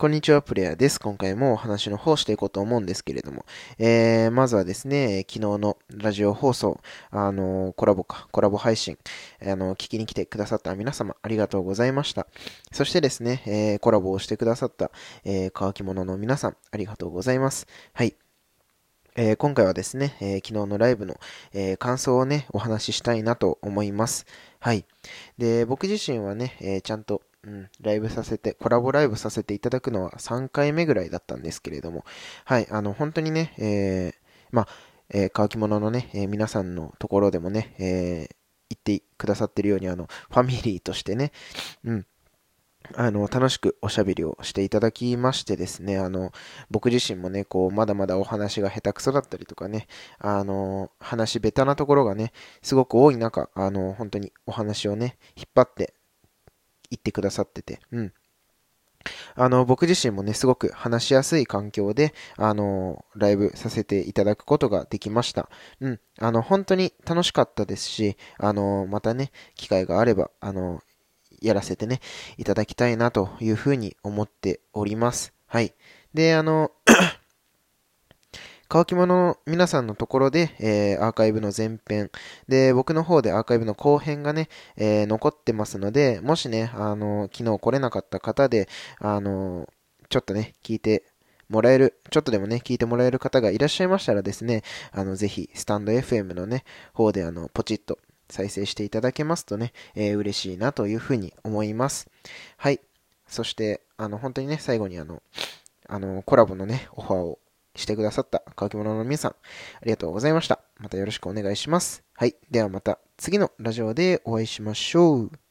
こんにちは、プレイヤーです。今回もお話の方していこうと思うんですけれども、えー、まずはですね、昨日のラジオ放送、あのー、コラボか、コラボ配信、あのー、聞きに来てくださった皆様、ありがとうございました。そしてですね、えー、コラボをしてくださった、えー、乾き物の皆さん、ありがとうございます。はい。えー、今回はですね、えー、昨日のライブの、えー、感想をね、お話ししたいなと思います。はい。で、僕自身はね、えちゃんと、うん、ライブさせて、コラボライブさせていただくのは3回目ぐらいだったんですけれども、はい、あの、本当にね、えー、まあ、えー、乾き物のね、えー、皆さんのところでもね、えー、言ってくださってるように、あの、ファミリーとしてね、うん、あの、楽しくおしゃべりをしていただきましてですね、あの、僕自身もね、こう、まだまだお話が下手くそだったりとかね、あの、話下手なところがね、すごく多い中、あの、本当にお話をね、引っ張って言ってくださってて、うん。あの、僕自身もね、すごく話しやすい環境で、あの、ライブさせていただくことができました。うん。あの、本当に楽しかったですし、あの、またね、機会があれば、あの、やらせてね、いただきたいなというふうに思っております。はい。で、あの乾き物の皆さんのところで、えー、アーカイブの前編、で、僕の方でアーカイブの後編がね、えー、残ってますので、もしね、あの、昨日来れなかった方で、あの、ちょっとね、聞いてもらえる、ちょっとでもね、聞いてもらえる方がいらっしゃいましたらですね、あの、ぜひ、スタンド FM のね、方で、あの、ポチッと再生していただけますとね、えー、嬉しいなというふうに思います。はい。そして、あの、本当にね、最後にあの、あの、コラボのね、オファーをしてくださった乾き物の皆さん、ありがとうございました。またよろしくお願いします。はい。ではまた次のラジオでお会いしましょう。